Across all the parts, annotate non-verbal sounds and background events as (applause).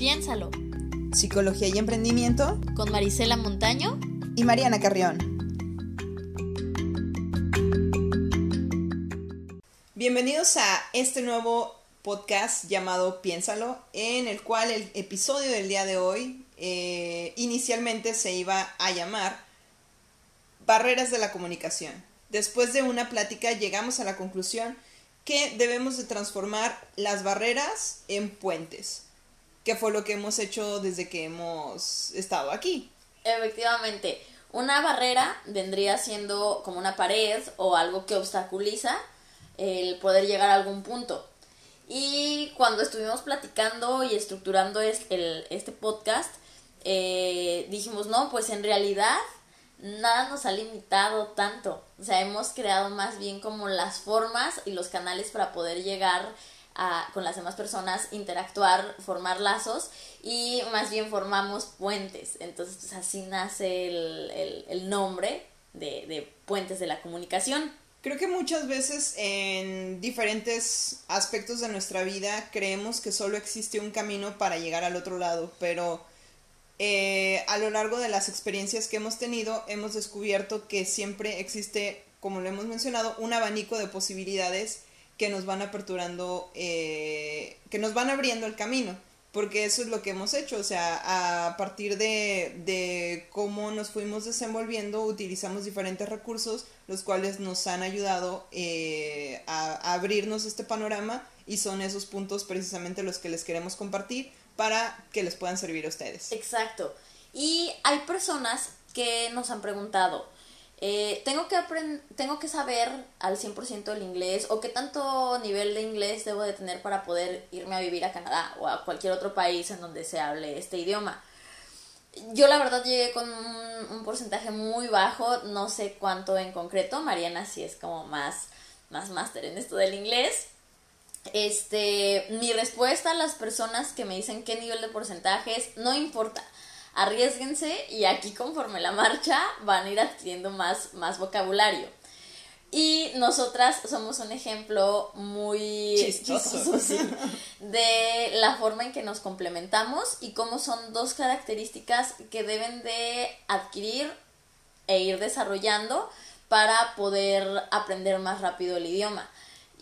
Piénsalo. Psicología y Emprendimiento. Con Marisela Montaño. Y Mariana Carrión. Bienvenidos a este nuevo podcast llamado Piénsalo, en el cual el episodio del día de hoy eh, inicialmente se iba a llamar Barreras de la Comunicación. Después de una plática llegamos a la conclusión que debemos de transformar las barreras en puentes, que fue lo que hemos hecho desde que hemos estado aquí. Efectivamente, una barrera vendría siendo como una pared o algo que obstaculiza el poder llegar a algún punto. Y cuando estuvimos platicando y estructurando este podcast, eh, dijimos, no, pues en realidad nada nos ha limitado tanto. O sea, hemos creado más bien como las formas y los canales para poder llegar con las demás personas, interactuar, formar lazos y más bien formamos puentes. Entonces, pues, así nace el, el, nombre de, de puentes de la comunicación. Creo que muchas veces en diferentes aspectos de nuestra vida creemos que solo existe un camino para llegar al otro lado, pero eh, a lo largo de las experiencias que hemos tenido hemos descubierto que siempre existe, como lo hemos mencionado, un abanico de posibilidades que nos van aperturando, eh, que nos van abriendo el camino, porque eso es lo que hemos hecho, o sea, a partir de, cómo nos fuimos desenvolviendo, utilizamos diferentes recursos, los cuales nos han ayudado eh, a abrirnos este panorama y son esos puntos precisamente los que les queremos compartir para que les puedan servir a ustedes. Exacto. Y hay personas que nos han preguntado, eh, ¿tengo, que ¿tengo que saber al 100% el inglés o qué tanto nivel de inglés debo de tener para poder irme a vivir a Canadá o a cualquier otro país en donde se hable este idioma? Yo la verdad llegué con un, porcentaje muy bajo, no sé cuánto en concreto, Mariana sí es como más, más máster en esto del inglés, este, mi respuesta a las personas que me dicen qué nivel de porcentajes, no importa, arriesguense y aquí conforme la marcha van a ir adquiriendo más, más vocabulario. Y nosotras somos un ejemplo muy chistoso de la forma en que nos complementamos y cómo son dos características que deben de adquirir e ir desarrollando para poder aprender más rápido el idioma.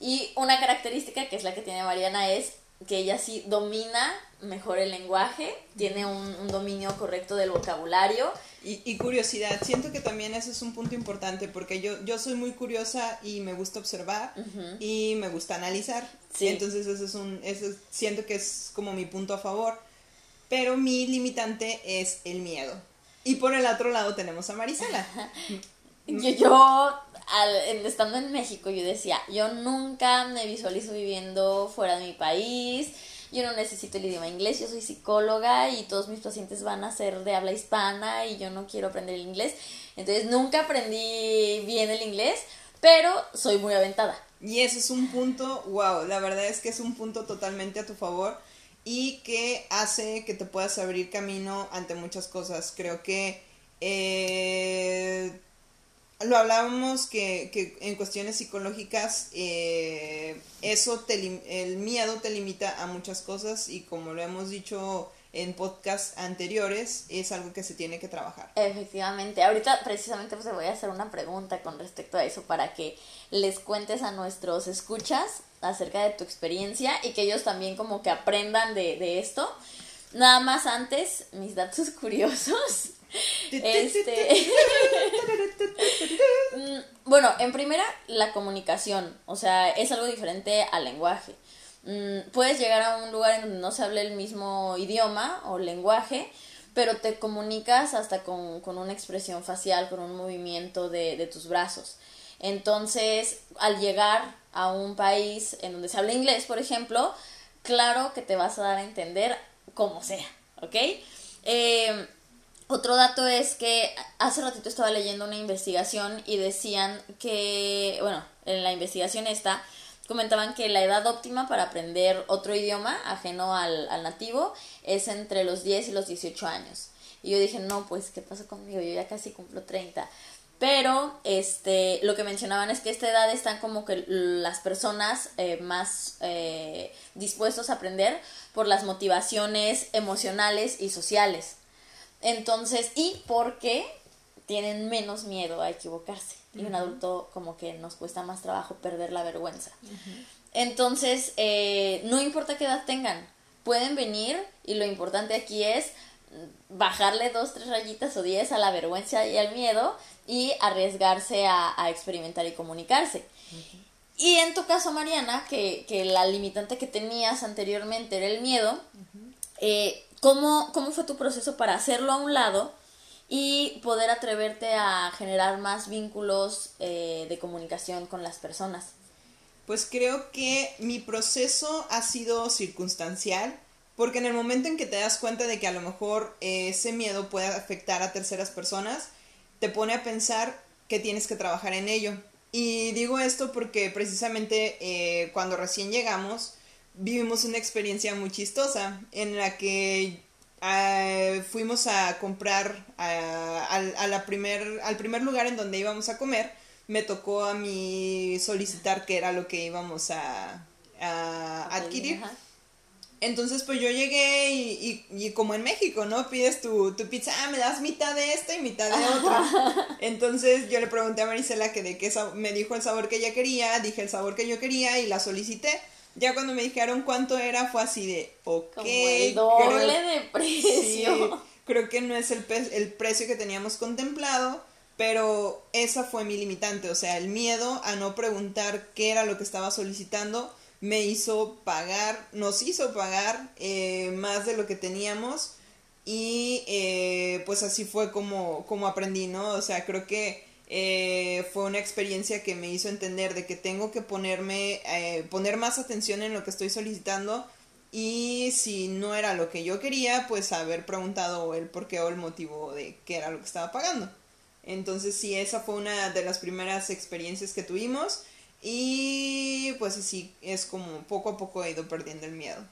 Y una característica que es la que tiene Mariana es que ella sí domina mejor el lenguaje, tiene un, dominio correcto del vocabulario. Y, curiosidad, siento que también ese es un punto importante porque yo, yo soy muy curiosa y me gusta observar y me gusta analizar. Entonces eso es un, eso siento que es como mi punto a favor. Pero mi limitante es el miedo. Y por el otro lado tenemos a Marisela. (laughs) yo, yo al, estando en México, yo decía, yo nunca me visualizo viviendo fuera de mi país, yo no necesito el idioma inglés, yo soy psicóloga y todos mis pacientes van a ser de habla hispana y yo no quiero aprender el inglés. Entonces nunca aprendí bien el inglés, pero soy muy aventada. Y ese es un punto, wow, la verdad es que es un punto totalmente a tu favor y que hace que te puedas abrir camino ante muchas cosas. Creo que eh, lo hablábamos que, que en cuestiones psicológicas eh, eso te, el miedo te limita a muchas cosas y como lo hemos dicho en podcasts anteriores es algo que se tiene que trabajar. Efectivamente, ahorita precisamente pues voy a hacer una pregunta con respecto a eso para que les cuentes a nuestros escuchas acerca de tu experiencia y que ellos también como que aprendan de, de esto. Nada más antes, mis datos (laughs) curiosos. Este... (laughs) Mm, bueno, en primera, la comunicación. O sea, es algo diferente al lenguaje. Mm, puedes llegar a un lugar en donde no se hable el mismo idioma o lenguaje, pero te comunicas hasta con, una expresión facial, con un movimiento de, de tus brazos. Entonces, al llegar a un país en donde se habla inglés, por ejemplo, claro que te vas a dar a entender como sea, ¿ok? Eh, otro dato es que hace ratito estaba leyendo una investigación y decían que, bueno, en la investigación esta, comentaban que la edad óptima para aprender otro idioma ajeno al, nativo es entre los 10 y los 18 años. Y yo dije, no, pues, ¿qué pasa conmigo? Yo ya casi cumplo 30. Pero este, lo que mencionaban es que esta edad están como que las personas eh, más eh, dispuestos a aprender por las motivaciones emocionales y sociales. Entonces, y porque tienen menos miedo a equivocarse. Y un adulto como que nos cuesta más trabajo perder la vergüenza. Entonces, eh, no importa qué edad tengan, pueden venir y lo importante aquí es bajarle dos, tres rayitas o diez a la vergüenza y al miedo y arriesgarse a, experimentar y comunicarse. Y en tu caso, Mariana, que, que, la limitante que tenías anteriormente era el miedo, eh, ¿cómo, ¿cómo fue tu proceso para hacerlo a un lado y poder atreverte a generar más vínculos eh, de comunicación con las personas? Pues creo que mi proceso ha sido circunstancial, porque en el momento en que te das cuenta de que a lo mejor ese miedo puede afectar a terceras personas, te pone a pensar que tienes que trabajar en ello. Y digo esto porque precisamente eh, cuando recién llegamos vivimos una experiencia muy chistosa en la que uh, fuimos a comprar a, la primer, al primer lugar en donde íbamos a comer me tocó a mí solicitar qué era lo que íbamos a, adquirir. Entonces, pues yo llegué y, y, como en México, ¿no? Pides tu, tu, pizza, ah, me das mitad de esta y mitad de otra. (laughs) Entonces yo le pregunté a Marisela que de qué me dijo el sabor que ella quería, dije el sabor que yo quería y la solicité. Ya cuando me dijeron cuánto era, fue así de, ok. Como el doble de precio. creo que no es el, el precio que teníamos contemplado pero esa fue mi limitante, o sea, el miedo a no preguntar qué era lo que estaba solicitando me hizo pagar, nos hizo pagar eh, más de lo que teníamos y eh, pues así fue como, como aprendí, ¿no? O sea, creo que eh, fue una experiencia que me hizo entender de que tengo que ponerme, poner más atención en lo que estoy solicitando y si no era lo que yo quería, pues haber preguntado el por qué o el motivo de qué era lo que estaba pagando. Entonces sí, esa fue una de las primeras experiencias que tuvimos y pues así es como poco a poco he ido perdiendo el miedo.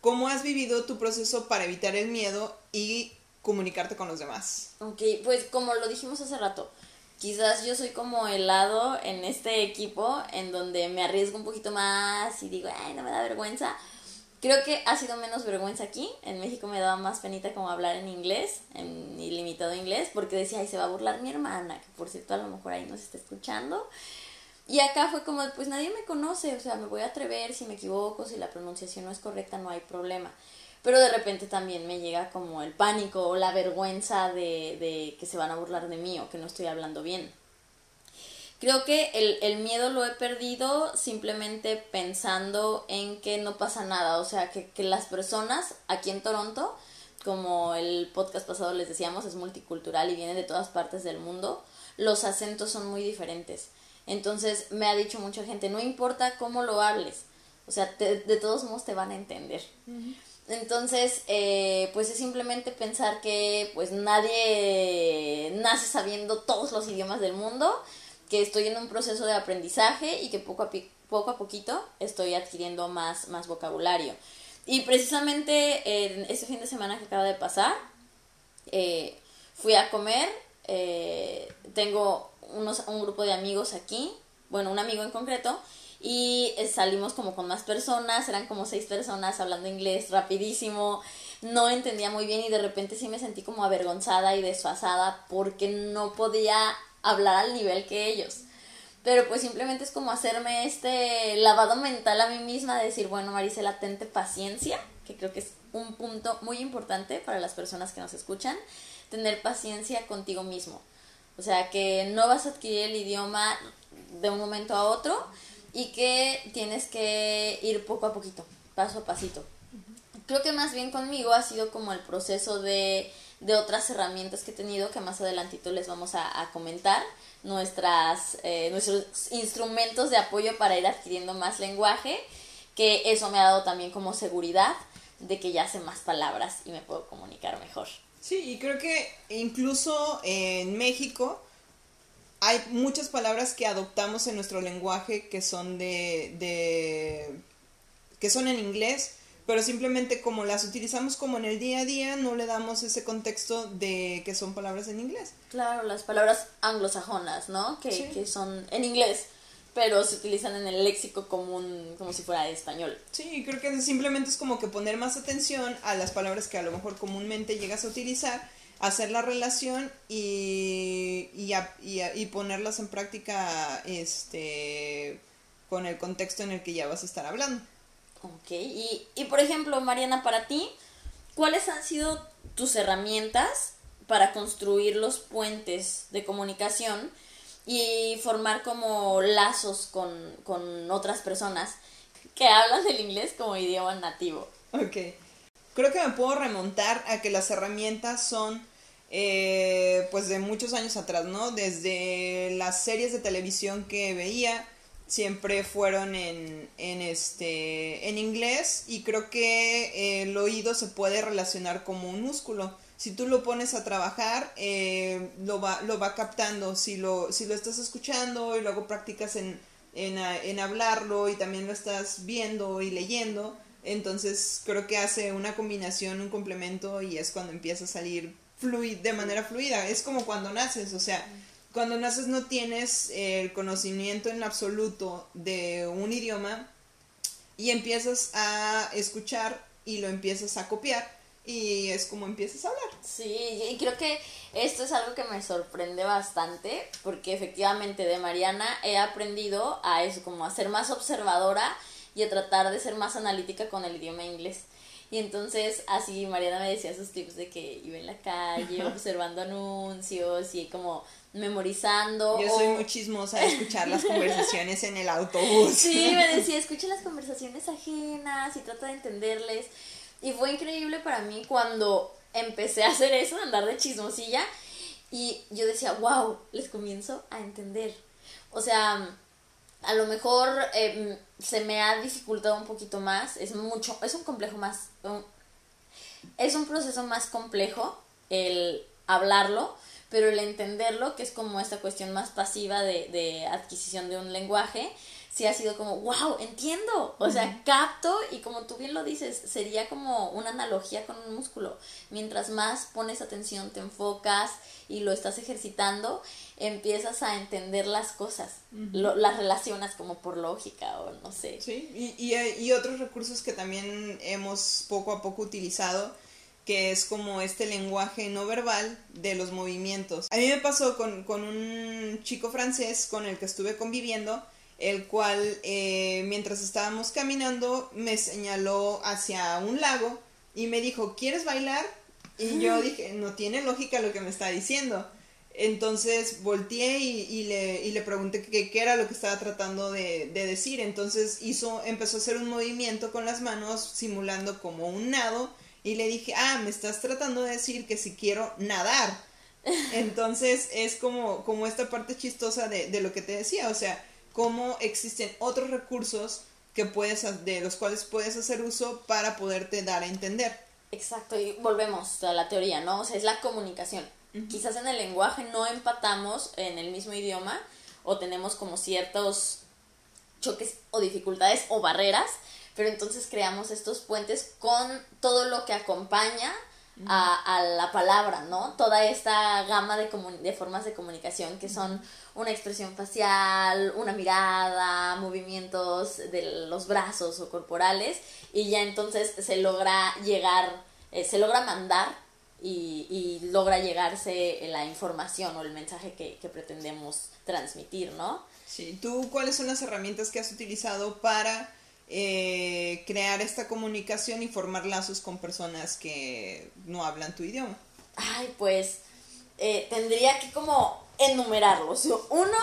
¿Cómo has vivido tu proceso para evitar el miedo y comunicarte con los demás? Ok, pues como lo dijimos hace rato, quizás yo soy como el lado en este equipo en donde me arriesgo un poquito más y digo, ay, no me da vergüenza, Creo que ha sido menos vergüenza aquí. En México me daba más penita como hablar en inglés, en ilimitado inglés, porque decía, ay, se va a burlar mi hermana, que por cierto a lo mejor ahí nos está escuchando. Y acá fue como, pues nadie me conoce, o sea, me voy a atrever, si me equivoco, si la pronunciación no es correcta, no hay problema. Pero de repente también me llega como el pánico o la vergüenza de, de que se van a burlar de mí o que no estoy hablando bien. Creo que el, el, miedo lo he perdido simplemente pensando en que no pasa nada, o sea, que, que las personas aquí en Toronto, como el podcast pasado les decíamos, es multicultural y viene de todas partes del mundo, los acentos son muy diferentes. Entonces me ha dicho mucha gente, no importa cómo lo hables, o sea, de todos modos te van a entender. Entonces, eh, pues es simplemente pensar que pues nadie nace sabiendo todos los idiomas del mundo que estoy en un proceso de aprendizaje y que poco a, poco a poquito estoy adquiriendo más, más vocabulario. Y precisamente en este fin de semana que acaba de pasar, eh, fui a comer, eh, tengo unos, un grupo de amigos aquí, bueno, un amigo en concreto, y eh, salimos como con más personas, eran como seis personas hablando inglés rapidísimo, no entendía muy bien y de repente sí me sentí como avergonzada y desfasada porque no podía hablar al nivel que ellos. Pero pues simplemente es como hacerme este lavado mental a mí misma, de decir, bueno, Marisela, tente paciencia, que creo que es un punto muy importante para las personas que nos escuchan, tener paciencia contigo mismo. O sea, que no vas a adquirir el idioma de un momento a otro y que tienes que ir poco a poquito, paso a pasito. Creo que más bien conmigo ha sido como el proceso de de otras herramientas que he tenido que más adelantito les vamos a, comentar. Nuestras eh, nuestros instrumentos de apoyo para ir adquiriendo más lenguaje que eso me ha dado también como seguridad de que ya sé más palabras y me puedo comunicar mejor. Sí y creo que incluso en México hay muchas palabras que adoptamos en nuestro lenguaje que son de, de que son en inglés pero simplemente como las utilizamos como en el día a día, no le damos ese contexto de que son palabras en inglés. Claro, las palabras anglosajonas, ¿no? Que, que son en inglés, pero se utilizan en el léxico común como si fuera de español. Sí, creo que simplemente es como que poner más atención a las palabras que a lo mejor comúnmente llegas a utilizar, hacer la relación y, y, y, y ponerlas en práctica este, con el contexto en el que ya vas a estar hablando. Ok, y, y por ejemplo, Mariana, para ti, ¿cuáles han sido tus herramientas para construir los puentes de comunicación y formar como lazos con, con otras personas que hablan el inglés como idioma nativo? Ok, creo que me puedo remontar a que las herramientas son eh, pues de muchos años atrás, ¿no? Desde las series de televisión que veía, siempre fueron en, en, este, en inglés y creo que eh, el oído se puede relacionar como un músculo. Si tú lo pones a trabajar, eh, lo, va, lo va captando. Si lo, si lo estás escuchando y luego practicas en, en, en hablarlo y también lo estás viendo y leyendo, entonces creo que hace una combinación, un complemento y es cuando empieza a salir fluid, de manera fluida. Es como cuando naces, o sea, cuando naces no tienes el conocimiento en absoluto de un idioma y empiezas a escuchar y lo empiezas a copiar y es como empiezas a hablar. Sí, y creo que esto es algo que me sorprende bastante porque efectivamente de Mariana he aprendido a eso, como a ser más observadora y a tratar de ser más analítica con el idioma inglés. Y entonces así Mariana me decía sus tips de que iba en la calle observando anuncios y como memorizando. Yo soy muy chismosa de escuchar las conversaciones en el autobús. Sí, me (laughs) decía, escucha las conversaciones ajenas y trata de entenderles. Y fue increíble para mí cuando empecé a hacer eso, andar de chismosilla. Y yo decía, wow, les comienzo a entender. O sea, a lo mejor em, se me ha dificultado un poquito más, es mucho, es un complejo más, es un proceso más complejo el hablarlo, pero el entenderlo, que es como esta cuestión más pasiva de, de adquisición de un lenguaje, sí ha sido como, wow, entiendo, o sea, capto y como tú bien lo dices, sería como una analogía con un músculo. Mientras más pones atención, te enfocas y lo estás ejercitando, empiezas a entender las cosas, las relacionas como por lógica o no sé. Sí, y, y, y otros recursos que también hemos poco a poco utilizado que es como este lenguaje no verbal de los movimientos. A mí me pasó con, con un chico francés con el que estuve conviviendo, el cual eh, mientras estábamos caminando me señaló hacia un lago y me dijo, ¿quieres bailar? Y yo dije, no tiene lógica lo que me está diciendo. Entonces volteé y, y, le, y le, pregunté qué, qué, era lo que estaba tratando de, de, decir. Entonces hizo, empezó a hacer un movimiento con las manos simulando como un nado y le dije, ah, me estás tratando de decir que si quiero nadar. (laughs) Entonces es como, como esta parte chistosa de, de lo que te decía, o sea, cómo existen otros recursos que puedes, de los cuales puedes hacer uso para poderte dar a entender. Exacto, y volvemos a la teoría, ¿no? O sea, es la comunicación. Uh -huh. Quizás en el lenguaje no empatamos en el mismo idioma o tenemos como ciertos choques o dificultades o barreras, pero entonces creamos estos puentes con todo lo que acompaña a, a, la palabra, ¿no? Toda esta gama de, de, formas de comunicación que son una expresión facial, una mirada, movimientos de los brazos o corporales y ya entonces se logra llegar, eh, se logra mandar y, y, logra llegarse la información o el mensaje que, que pretendemos transmitir, ¿no? Sí, ¿tú cuáles son las herramientas que has utilizado para eh, crear esta comunicación y formar lazos con personas que no hablan tu idioma? Ay, pues eh, tendría que como enumerarlos. Uno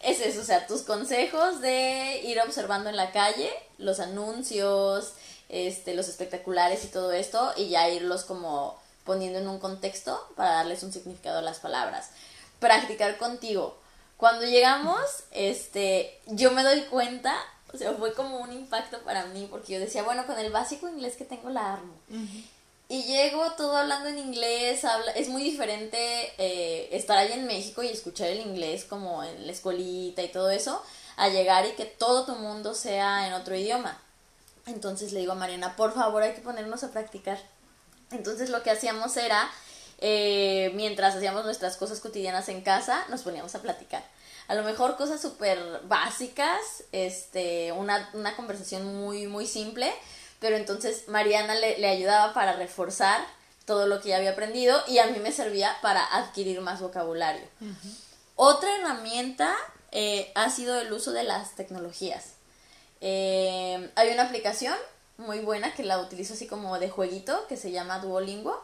es eso, o sea, tus consejos de ir observando en la calle, los anuncios, este, los espectaculares y todo esto, y ya irlos como poniendo en un contexto para darles un significado a las palabras. Practicar contigo. Cuando llegamos, este, yo me doy cuenta o sea, fue como un impacto para mí porque yo decía, bueno, con el básico inglés que tengo la armo. Uh -huh. Y llego todo hablando en inglés, habla, es muy diferente eh, estar ahí en México y escuchar el inglés como en la escuelita y todo eso, a llegar y que todo tu mundo sea en otro idioma. Entonces le digo a Mariana, por favor hay que ponernos a practicar. Entonces lo que hacíamos era, eh, mientras hacíamos nuestras cosas cotidianas en casa, nos poníamos a platicar. A lo mejor cosas súper básicas, este, una, una, conversación muy, muy simple, pero entonces Mariana le, le ayudaba para reforzar todo lo que ya había aprendido y a mí me servía para adquirir más vocabulario. Otra herramienta eh, ha sido el uso de las tecnologías. Eh, hay una aplicación muy buena que la utilizo así como de jueguito que se llama Duolingo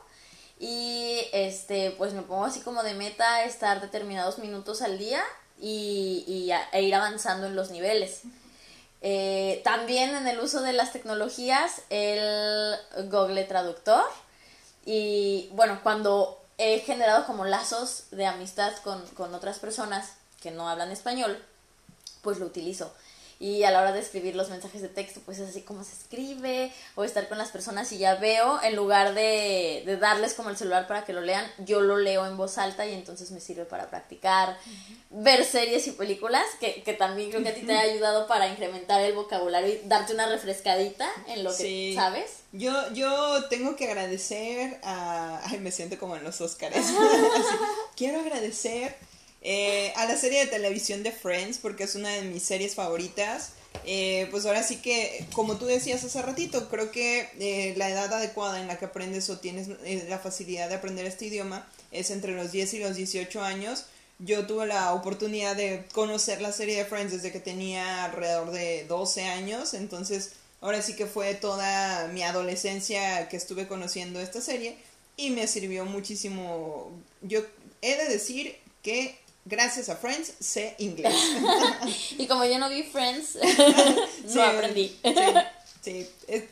y este pues me pongo así como de meta estar determinados minutos al día y, e ir avanzando en los niveles. Eh, también en el uso de las tecnologías el Google Traductor y bueno cuando he generado como lazos de amistad con, con otras personas que no hablan español pues lo utilizo y a la hora de escribir los mensajes de texto, pues es así como se escribe, o estar con las personas y ya veo, en lugar de, de darles como el celular para que lo lean, yo lo leo en voz alta y entonces me sirve para practicar, ver series y películas, que, que también creo que a ti te ha (laughs) ayudado para incrementar el vocabulario y darte una refrescadita en lo que sabes. Yo, yo tengo que agradecer a... Ay, me siento como en los Oscars. (laughs) Quiero agradecer eh, a la serie de televisión de Friends, porque es una de mis series favoritas. Eh, pues ahora sí que, como tú decías hace ratito, creo que eh, la edad adecuada en la que aprendes o tienes la facilidad de aprender este idioma es entre los 10 y los 18 años. Yo tuve la oportunidad de conocer la serie de Friends desde que tenía alrededor de 12 años, entonces ahora sí que fue toda mi adolescencia que estuve conociendo esta serie y me sirvió muchísimo. Yo he de decir que gracias a Friends, sé inglés. (laughs) y como yo no vi Friends, (laughs) no aprendí. Sí,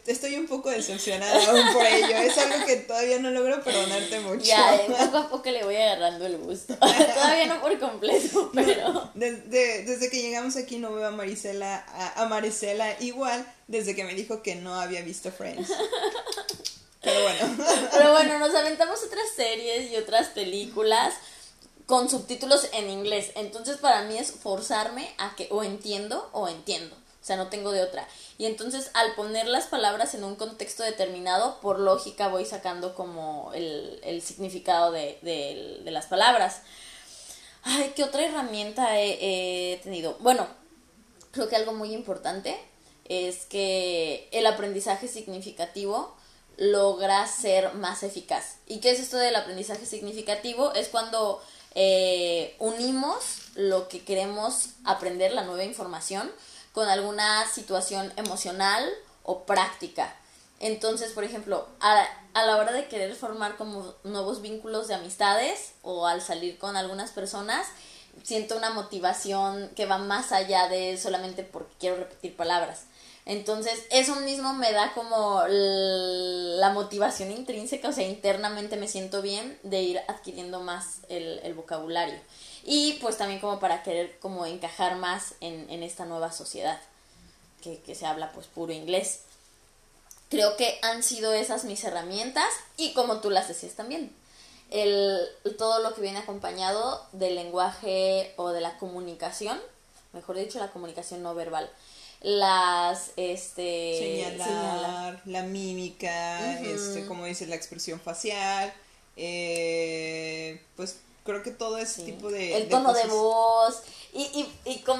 estoy un poco decepcionada aún por ello. Es algo que todavía no logro perdonarte mucho. Ya, eh, poco a poco le voy agarrando el gusto. (laughs) todavía no por completo, pero... Desde, desde que llegamos aquí no veo a Marisela, a, a Marisela igual desde que me dijo que no había visto Friends. Pero bueno. Pero bueno, nos aventamos otras series y otras películas con subtítulos en inglés. Entonces para mí es forzarme a que o entiendo o entiendo. O sea, no tengo de otra. Y entonces al poner las palabras en un contexto determinado, por lógica voy sacando como el, significado de, las palabras. Ay, ¿qué otra herramienta he, he tenido? Bueno, creo que algo muy importante es que el aprendizaje significativo logra ser más eficaz. ¿Y qué es esto del aprendizaje significativo? Es cuando eh, unimos lo que queremos aprender, la nueva información, con alguna situación emocional o práctica. Entonces, por ejemplo, a, a, la hora de querer formar como nuevos vínculos de amistades o al salir con algunas personas, siento una motivación que va más allá de solamente porque quiero repetir palabras. Entonces, eso mismo me da como la motivación intrínseca, o sea, internamente me siento bien de ir adquiriendo más el, vocabulario. Y pues también como para querer como encajar más en, esta nueva sociedad, que, se habla pues puro inglés. Creo que han sido esas mis herramientas y como tú las decías también, el, todo lo que viene acompañado del lenguaje o de la comunicación, mejor dicho, la comunicación no verbal las este señalar, la mímica este como dice la expresión facial eh, pues creo que todo ese tipo de el tono de voz. Y, y, y con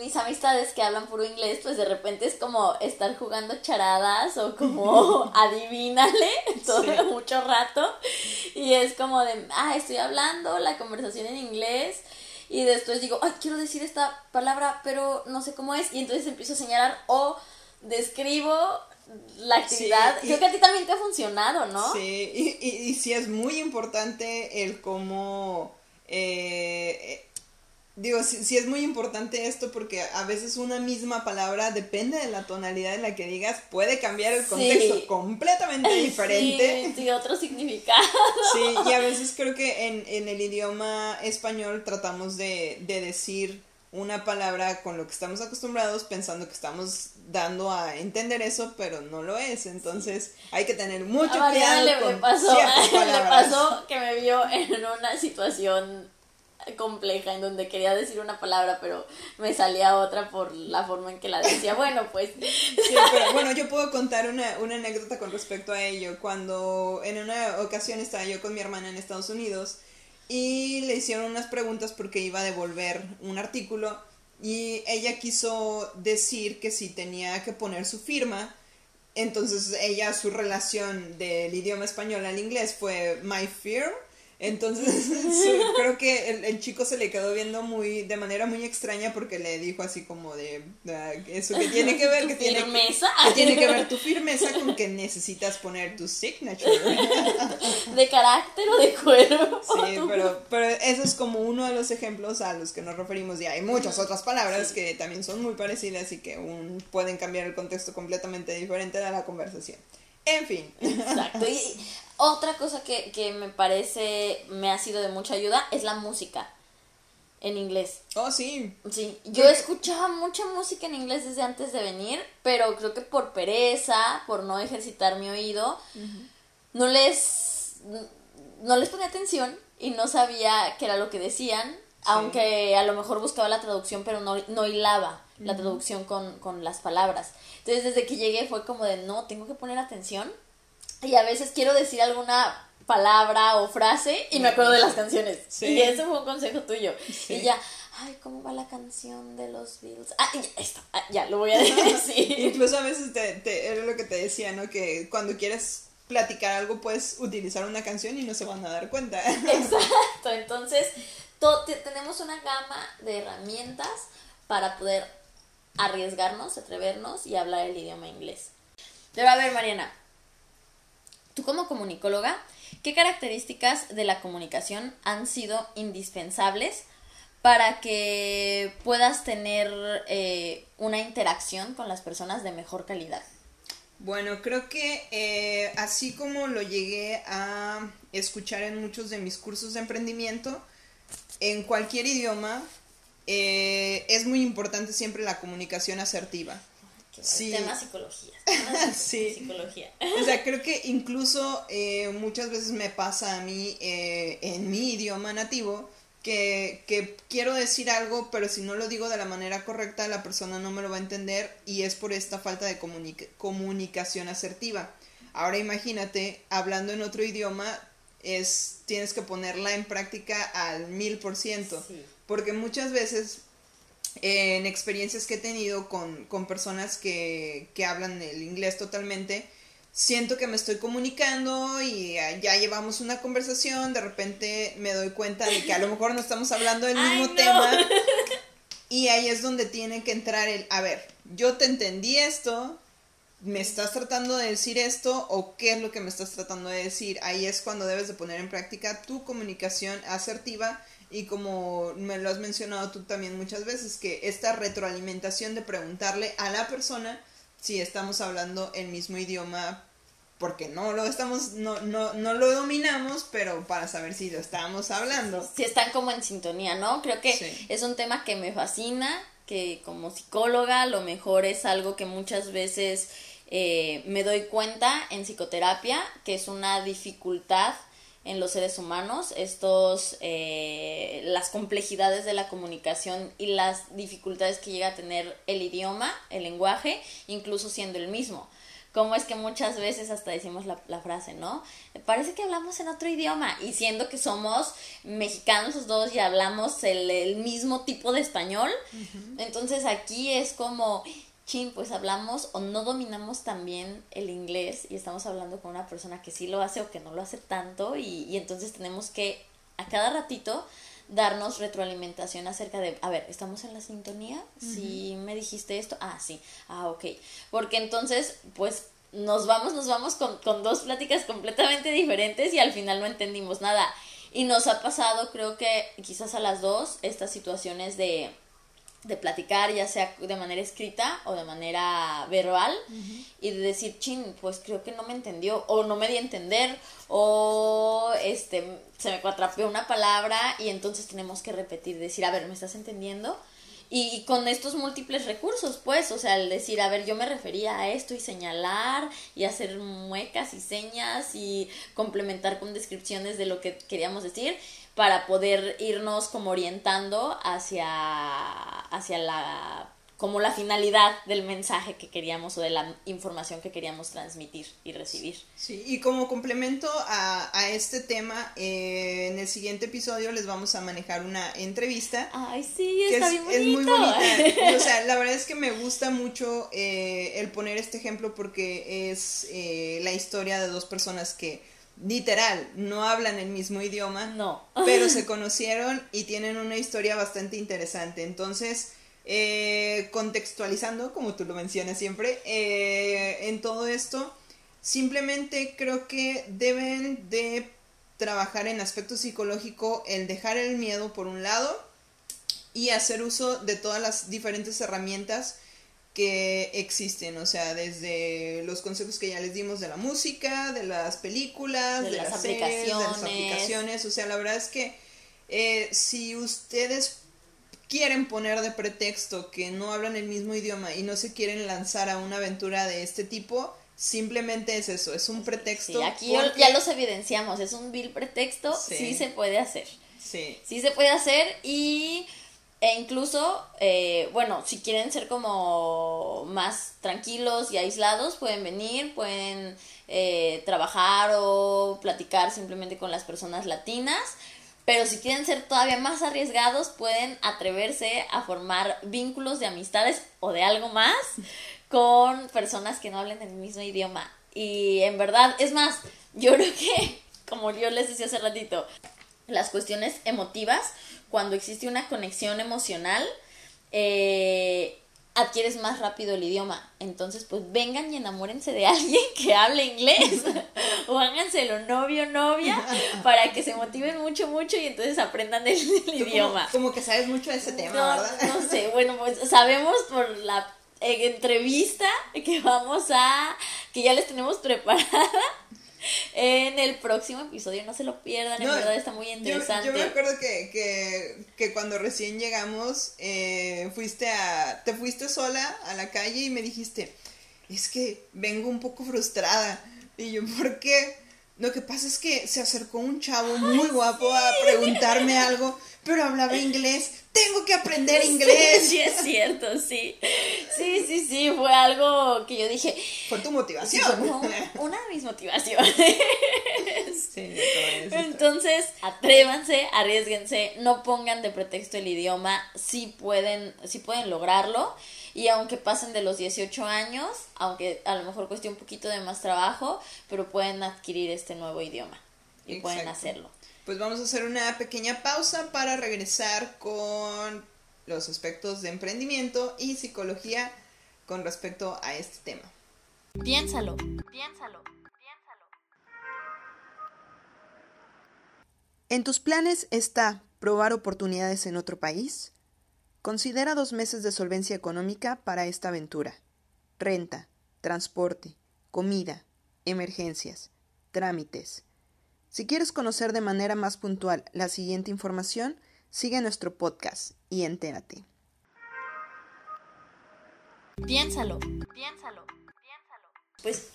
mis amistades que hablan puro inglés pues de repente es como estar jugando charadas o como (laughs) adivínale (laughs) todo mucho rato. Y es como de ah estoy hablando la conversación en inglés y después digo, ay, quiero decir esta palabra, pero no sé cómo es, y entonces empiezo a señalar o describo la actividad. Creo que a ti también te ha funcionado, ¿no? Sí, y, y, y sí es muy importante el cómo... Eh, Digo, sí, es muy importante esto porque a veces una misma palabra, depende de la tonalidad en la que digas, puede cambiar el contexto completamente (laughs) diferente. Sí, otro significado. Sí, y a veces creo que en, en el idioma español tratamos de, de, decir una palabra con lo que estamos acostumbrados pensando que estamos dando a entender eso, pero no lo es. Entonces hay que tener mucho cuidado le, con pasó, (laughs) Le pasó que me vio en una situación compleja en donde quería decir una palabra, pero me salía otra por la forma en que la decía. (laughs) Bueno, pues. Sí, pero bueno, yo puedo contar una, una anécdota con respecto a ello. Cuando en una ocasión estaba yo con mi hermana en Estados Unidos y le hicieron unas preguntas porque iba a devolver un artículo y ella quiso decir que si tenía que poner su firma. Entonces ella, su relación del idioma español al inglés fue my firm entonces, (laughs) creo que el, chico se le quedó viendo muy, de manera muy extraña porque le dijo así como de, eso que tiene que ver, (laughs) que tiene, firmeza? que tiene que ver tu firmeza con que necesitas poner tu signature. (laughs) ¿De carácter o de cuero? Sí, pero, pero eso es como uno de los ejemplos a los que nos referimos y hay muchas otras palabras que también son muy parecidas y que un, pueden cambiar el contexto completamente diferente de la conversación. En fin. Exacto. Y otra cosa que, que me parece me ha sido de mucha ayuda es la música en inglés. Oh, sí. Sí, yo escuchaba mucha música en inglés desde antes de venir, pero creo que por pereza, por no ejercitar mi oído, no les no les ponía atención y no sabía qué era lo que decían, aunque a lo mejor buscaba la traducción, pero no, no hilaba la traducción con, con las palabras. Entonces, desde que llegué fue como de, no, tengo que poner atención y a veces quiero decir alguna palabra o frase y me acuerdo de las canciones. Y eso fue un consejo tuyo. Y ya, ay, ¿cómo va la canción de los Beatles? Ah, ya, esto, ah, ya, lo voy a (laughs) decir. Incluso a veces te, te, era lo que te decía, ¿no? Que cuando quieres platicar algo puedes utilizar una canción y no se van a dar cuenta. (laughs) Exacto, entonces tenemos una gama de herramientas para poder arriesgarnos, atrevernos y hablar el idioma inglés. Pero a ver, Mariana, Tú como comunicóloga, ¿qué características de la comunicación han sido indispensables para que puedas tener eh, una interacción con las personas de mejor calidad? Bueno, creo que eh, así como lo llegué a escuchar en muchos de mis cursos de emprendimiento, en cualquier idioma eh, es muy importante siempre la comunicación asertiva. Sí. Tema psicología. (laughs) sí. Psicología. O sea, (laughs) creo que incluso eh, muchas veces me pasa a mí eh, en mi idioma nativo que, que, quiero decir algo, pero si no lo digo de la manera correcta, la persona no me lo va a entender y es por esta falta de comunicación asertiva. Ahora imagínate, hablando en otro idioma, es, tienes que ponerla en práctica al mil por ciento. Porque muchas veces en experiencias que he tenido con, con personas que, que, hablan el inglés totalmente, siento que me estoy comunicando y ya llevamos una conversación, de repente me doy cuenta de que a lo mejor no estamos hablando del (laughs) mismo tema. (laughs) Y ahí es donde tiene que entrar el, a ver, yo te entendí esto, me estás tratando de decir esto o qué es lo que me estás tratando de decir. Ahí es cuando debes de poner en práctica tu comunicación asertiva y como me lo has mencionado tú también muchas veces, que esta retroalimentación de preguntarle a la persona si estamos hablando el mismo idioma porque no lo estamos no, no, no lo dominamos pero para saber si lo estamos hablando. Si están como en sintonía no creo que es un tema que me fascina que como psicóloga a lo mejor es algo que muchas veces eh, me doy cuenta en psicoterapia que es una dificultad en los seres humanos, estos, eh, las complejidades de la comunicación y las dificultades que llega a tener el idioma, el lenguaje, incluso siendo el mismo. Como es que muchas veces hasta decimos la, la, frase, ¿no? Parece que hablamos en otro idioma y siendo que somos mexicanos los dos y hablamos el, el mismo tipo de español, entonces aquí es como, chin, pues hablamos o no dominamos también el inglés y estamos hablando con una persona que sí lo hace o que no lo hace tanto y, y entonces tenemos que a cada ratito darnos retroalimentación acerca de, a ver, ¿estamos en la sintonía? Si me dijiste esto, ah, sí, ah, ok. Porque entonces, pues nos vamos, nos vamos con, con dos pláticas completamente diferentes y al final no entendimos nada. Y nos ha pasado, creo que quizás a las dos, estas situaciones de de platicar, ya sea de manera escrita o de manera verbal, y de decir, chin, pues creo que no me entendió, o no me di a entender, o este, se me cuatrapeó una palabra, y entonces tenemos que repetir, decir, a ver, ¿me estás entendiendo? Y, con estos múltiples recursos, pues, o sea, el decir, a ver, yo me refería a esto y señalar y hacer muecas y señas y complementar con descripciones de lo que queríamos decir, para poder irnos como orientando hacia, hacia la como la finalidad del mensaje que queríamos o de la información que queríamos transmitir y recibir. Sí, y como complemento a, a este tema, eh, en el siguiente episodio les vamos a manejar una entrevista. Ay, sí, está es, bien es muy bonita. (laughs) o sea, la verdad es que me gusta mucho eh, el poner este ejemplo porque es eh, la historia de dos personas que literal no hablan el mismo idioma, no. pero se (laughs) conocieron y tienen una historia bastante interesante. Entonces, eh, contextualizando, como tú lo mencionas siempre, eh, en todo esto, simplemente creo que deben de trabajar en aspecto psicológico el dejar el miedo por un lado y hacer uso de todas las diferentes herramientas que existen, o sea, desde los consejos que ya les dimos de la música, de las películas, de, las, aplicaciones. de las aplicaciones, o sea, la verdad es que eh, si ustedes quieren poner de pretexto que no hablan el mismo idioma y no se quieren lanzar a una aventura de este tipo, simplemente es eso, es un pretexto. Sí, aquí ya los evidenciamos, es un vil pretexto, sí, se puede hacer. Sí. Sí se puede hacer y e incluso, eh, bueno, si quieren ser como más tranquilos y aislados, pueden venir, pueden eh, trabajar o platicar simplemente con las personas latinas. Pero si quieren ser todavía más arriesgados, pueden atreverse a formar vínculos de amistades o de algo más con personas que no hablen el mismo idioma. Y en verdad, es más, yo creo que, (laughs) como yo les decía hace ratito, las cuestiones emotivas, cuando existe una conexión emocional, eh, adquieres más rápido el idioma. Entonces, pues vengan y enamórense de alguien que hable inglés. (laughs) o háganselo novio, novia, (laughs) para que se motiven mucho, mucho y entonces aprendan el, idioma. Como, que sabes mucho de ese tema, ¿verdad? No sé, (laughs) bueno, pues sabemos por la entrevista que vamos a, que ya les tenemos preparada en el próximo episodio. No se lo pierdan, en verdad está muy interesante. Yo, me acuerdo que, que, que, cuando recién llegamos, eh, fuiste a, te fuiste sola a la calle y me dijiste, es que vengo un poco frustrada. Y yo, ¿por qué? Lo que pasa es que se acercó un chavo muy guapo a preguntarme algo, pero hablaba inglés. Tengo que aprender inglés. Sí, es cierto, sí. Sí, (laughs) sí, sí, fue algo que yo dije. Fue tu motivación. una de mis motivaciones. Sí, Entonces, atrévanse, arriesguense, no pongan de pretexto el idioma, si pueden, si pueden lograrlo. Y aunque pasen de los 18 años, aunque a lo mejor cueste un poquito de más trabajo, pero pueden adquirir este nuevo idioma y pueden hacerlo. Pues vamos a hacer una pequeña pausa para regresar con los aspectos de emprendimiento y psicología con respecto a este tema. Piénsalo, piénsalo, piénsalo. ¿En tus planes está probar oportunidades en otro país? Considera dos meses de solvencia económica para esta aventura. Renta, transporte, comida, emergencias, trámites. Si quieres conocer de manera más puntual la siguiente información, sigue nuestro podcast y entérate. Piénsalo, piénsalo, piénsalo. Pues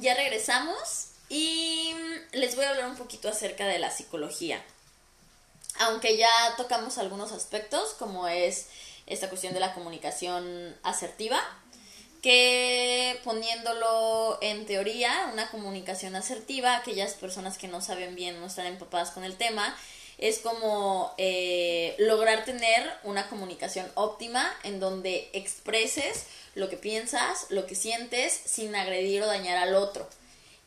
ya regresamos y les voy a hablar un poquito acerca de la psicología aunque ya tocamos algunos aspectos, como es esta cuestión de la comunicación asertiva, que poniéndolo en teoría, una comunicación asertiva, aquellas personas que no saben bien, no están empapadas con el tema, es como eh, lograr tener una comunicación óptima en donde expreses lo que piensas, lo que sientes, sin agredir o dañar al otro.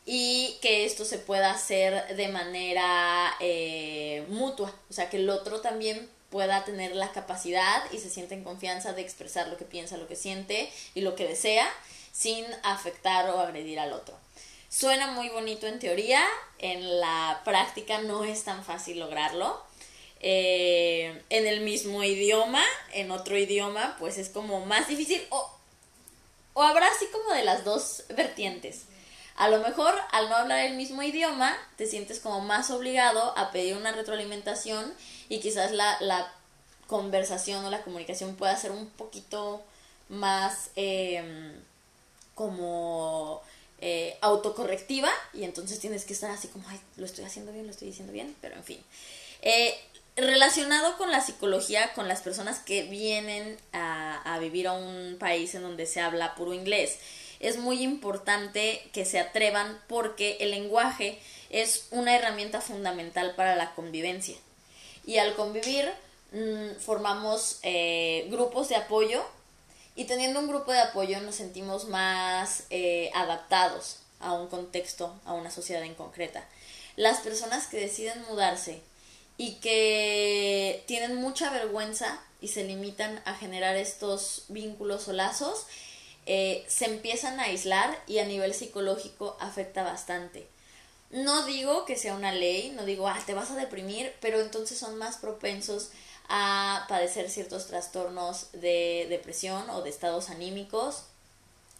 Y que esto se pueda hacer de manera eh, mutua, o sea, que el otro también pueda tener la capacidad y se sienta en confianza de expresar lo que piensa, lo que siente y lo que desea sin afectar o agredir al otro. Suena muy bonito en teoría, en la práctica no es tan fácil lograrlo. Eh, en el mismo idioma, en otro idioma, pues es como más difícil o, o habrá así como de las dos vertientes. A lo mejor al no hablar el mismo idioma te sientes como más obligado a pedir una retroalimentación y quizás la, la conversación o la comunicación pueda ser un poquito más em, como eh, autocorrectiva y entonces tienes que estar así como, ay, lo estoy haciendo bien, lo estoy diciendo bien, pero en fin. Eh, relacionado con la psicología, con las personas que vienen a, a vivir a un país en donde se habla puro inglés, es muy importante que se atrevan porque el lenguaje es una herramienta fundamental para la convivencia. Y al convivir mm, formamos eh, grupos de apoyo y teniendo un grupo de apoyo nos sentimos más eh, adaptados a un contexto, a una sociedad en concreta. Las personas que deciden mudarse y que tienen mucha vergüenza y se limitan a generar estos vínculos o lazos, eh, se empiezan a aislar y a nivel psicológico afecta bastante. No digo que sea una ley, no digo, ah, te vas a deprimir, pero entonces son más propensos a padecer ciertos trastornos de depresión o de estados anímicos,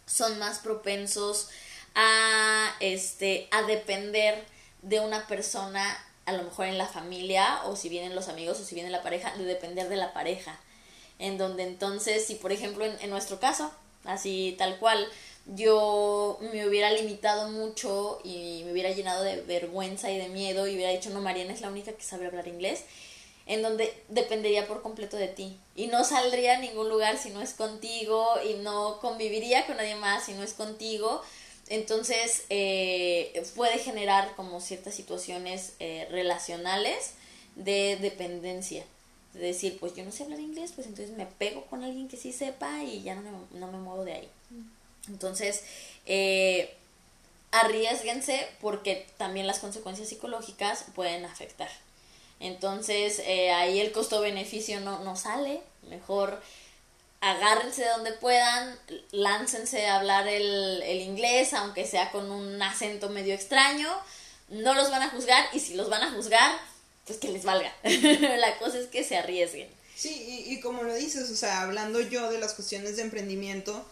son más propensos a, este, a depender de una persona, a lo mejor en la familia, o si vienen los amigos, o si viene la pareja, de depender de la pareja. En donde entonces, si por ejemplo en nuestro caso, así tal cual, yo me hubiera limitado mucho y me hubiera llenado de vergüenza y de miedo y hubiera dicho, no, Mariana es la única que sabe hablar inglés, en donde dependería por completo de ti. Y no saldría a ningún lugar si no es contigo y no conviviría con nadie más si no es contigo. Entonces eh, puede generar como ciertas situaciones eh, relacionales de dependencia de decir, pues yo no sé hablar inglés, pues entonces me pego con alguien que sí sepa y ya no me, no me muevo de ahí. Entonces, eh, arriesguense porque también las consecuencias psicológicas pueden afectar. Entonces, eh, ahí el costo-beneficio no, no sale. Mejor agárrense de donde puedan, láncense a hablar el, el inglés, aunque sea con un acento medio extraño. No los van a juzgar y si los van a juzgar, pues que les valga. (laughs) la cosa es que se arriesguen. Sí, y, como lo dices, o sea, hablando yo de las cuestiones de emprendimiento,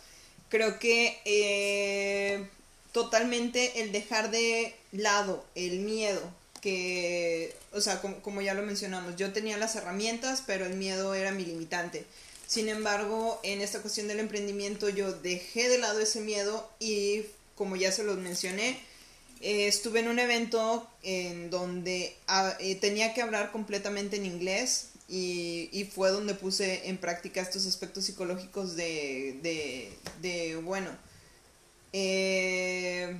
creo que eh, totalmente el dejar de lado el miedo, que, o sea, como, como, ya lo mencionamos, yo tenía las herramientas, pero el miedo era mi limitante. Sin embargo, en esta cuestión del emprendimiento yo dejé de lado ese miedo y, como ya se los mencioné, eh, estuve en un evento en donde ah, eh, tenía que hablar completamente en inglés y, fue donde puse en práctica estos aspectos psicológicos de, de, bueno, eh,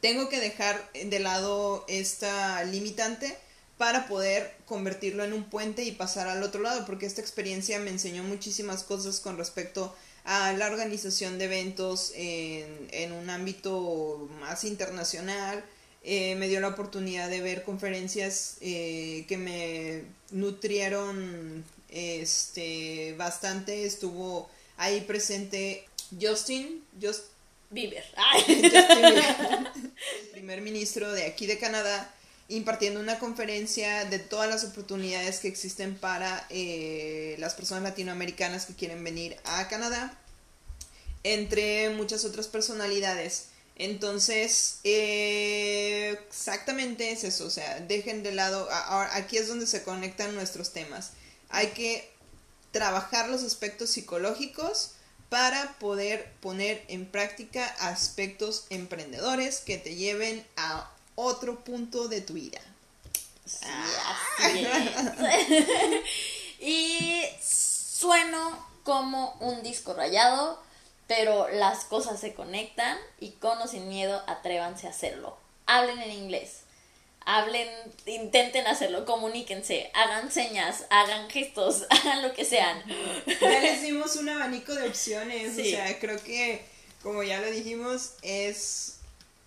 tengo que dejar de lado esta limitante para poder convertirlo en un puente y pasar al otro lado, porque esta experiencia me enseñó muchísimas cosas con respecto a la organización de eventos en, un ámbito más internacional. Eh, me dio la oportunidad de ver conferencias eh, que me nutrieron este bastante. Estuvo ahí presente Justin, Just, Bieber. (laughs) el primer ministro de aquí de Canadá, impartiendo una conferencia de todas las oportunidades que existen para eh, las personas latinoamericanas que quieren venir a Canadá, entre muchas otras personalidades. Entonces, eh, exactamente es eso, o sea, dejen de lado, aquí es donde se conectan nuestros temas. Hay que trabajar los aspectos psicológicos para poder poner en práctica aspectos emprendedores que te lleven a otro punto de tu vida. (laughs) y sueno como un disco rayado, pero las cosas se conectan y con o sin miedo atrévanse a hacerlo. Hablen en inglés. Hablen, intenten hacerlo, comuníquense, hagan señas, hagan gestos, (laughs) hagan lo que sean. Ya les dimos un abanico de opciones, o sea, creo que, como ya lo dijimos, es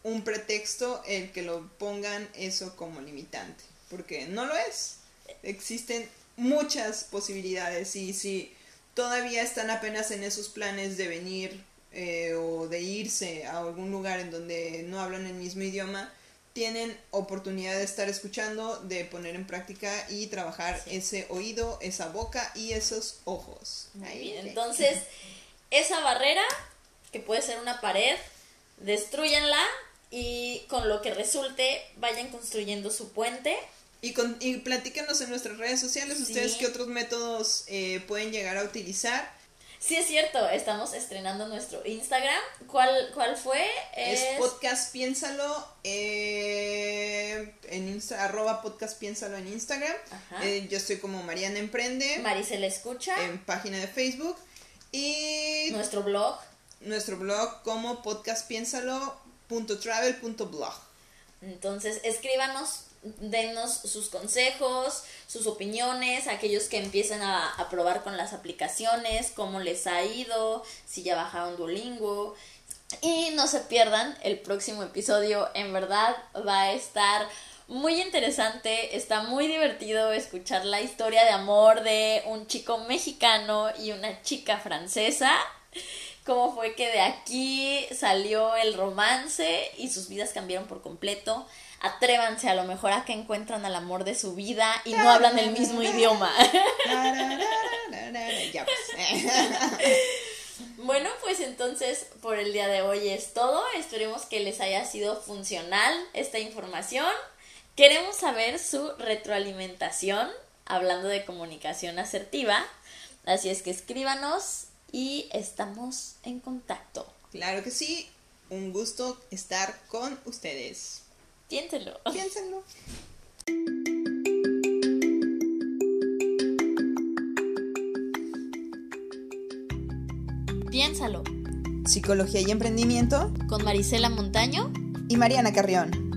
un pretexto el que lo pongan eso como limitante, porque no lo es. Existen muchas posibilidades y si todavía están apenas en esos planes de venir eh, o de irse a algún lugar en donde no hablan el mismo idioma, tienen oportunidad de estar escuchando, de poner en práctica y trabajar ese oído, esa boca y esos ojos. Entonces, esa barrera, que puede ser una pared, destruyanla y con lo que resulte vayan construyendo su puente. Y, con, y platícanos en nuestras redes sociales ustedes qué otros métodos eh, pueden llegar a utilizar. Sí, es cierto, estamos estrenando nuestro Instagram. ¿Cuál, cuál fue? Es, podcast piénsalo eh, en Insta, arroba podcast piénsalo en Instagram. Eh, yo estoy como Mariana Emprende. Maricela Escucha. En página de Facebook. Y nuestro blog. Nuestro blog como podcastpiénsalo.travel.blog. Entonces, escríbanos denos sus consejos, sus opiniones, aquellos que empiezan a, a, probar con las aplicaciones, cómo les ha ido, si ya bajaron Duolingo. Y no se pierdan el próximo episodio, en verdad va a estar muy interesante, está muy divertido escuchar la historia de amor de un chico mexicano y una chica francesa. Cómo fue que de aquí salió el romance y sus vidas cambiaron por completo atrévanse a lo mejor a que encuentran al amor de su vida y no hablan el mismo idioma. (laughs) Bueno, pues entonces por el día de hoy es todo. Esperemos que les haya sido funcional esta información. Queremos saber su retroalimentación hablando de comunicación asertiva. Así es que escríbanos y estamos en contacto. Claro que sí. Un gusto estar con ustedes. Piénsenlo. Piénsenlo. Piénsalo. Psicología y emprendimiento. Con Marisela Montaño. Y Mariana Carrión.